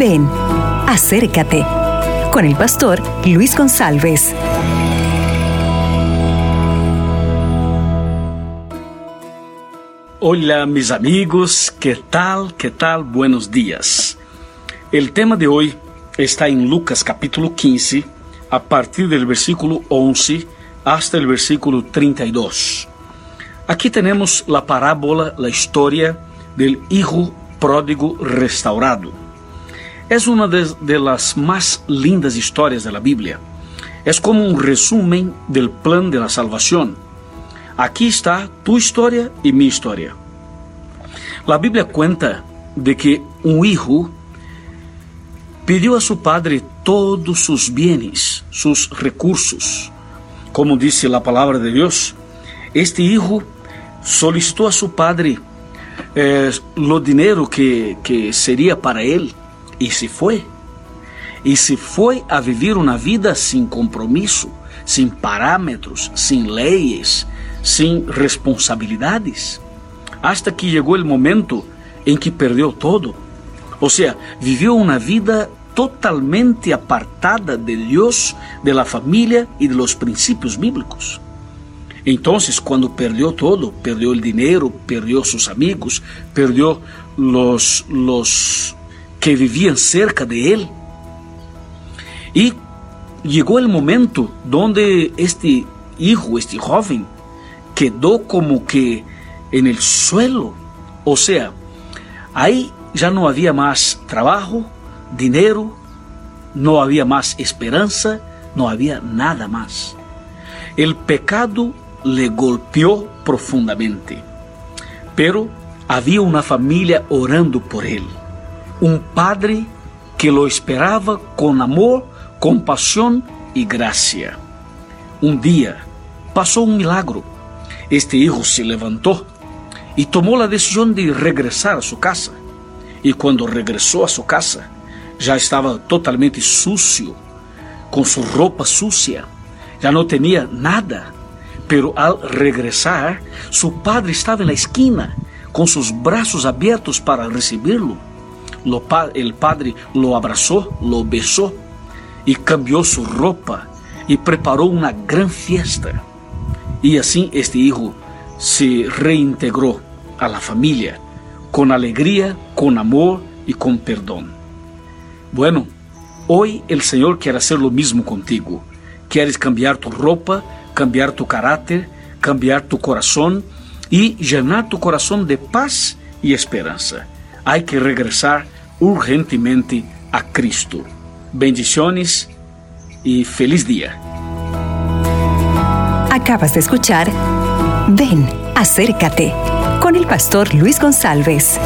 Ven, acércate con el pastor Luis González. Hola mis amigos, ¿qué tal? ¿Qué tal? Buenos días. El tema de hoy está en Lucas capítulo 15, a partir del versículo 11 hasta el versículo 32. Aquí tenemos la parábola, la historia del hijo pródigo restaurado. Es una de, las más lindas historias de la Biblia. Es como un resumen del plan de la salvación. Aquí está tu historia y mi historia. La Biblia cuenta de que un hijo pidió a su padre todos sus bienes, sus recursos. Como dice la palabra de Dios, este hijo solicitó a su padre eh, lo dinero que, que sería para él E se foi? E se foi a viver uma vida sem compromisso, sem parâmetros, sem leis, sem responsabilidades? Hasta que chegou o momento em que perdeu todo. Ou seja, viveu uma vida totalmente apartada de Deus, de la família e de los princípios bíblicos. Então, quando perdeu todo, perdeu o dinheiro, perdeu seus amigos, perdeu los, los que vivían cerca de él. Y llegó el momento donde este hijo, este joven, quedó como que en el suelo. O sea, ahí ya no había más trabajo, dinero, no había más esperanza, no había nada más. El pecado le golpeó profundamente, pero había una familia orando por él, um padre que lo esperava com amor, compaixão e graça. Um dia passou um milagro. Este hijo se levantou e tomou a decisão de regressar a sua casa. E quando regressou a sua casa, já estava totalmente sucio, com sua roupa sucia, já não tinha nada. Pero ao regressar, seu padre estava na esquina, com seus braços abertos para recebê-lo Lo, el padre lo abrazó, lo besó y cambió su ropa y preparó una gran fiesta. Y así este hijo se reintegró a la familia con alegría, con amor y con perdón. Bueno, hoy el Señor quiere hacer lo mismo contigo. Quieres cambiar tu ropa, cambiar tu carácter, cambiar tu corazón y llenar tu corazón de paz y esperanza. Hay que regresar urgentemente a Cristo. Bendiciones y feliz día. Acabas de escuchar Ven, acércate con el pastor Luis González.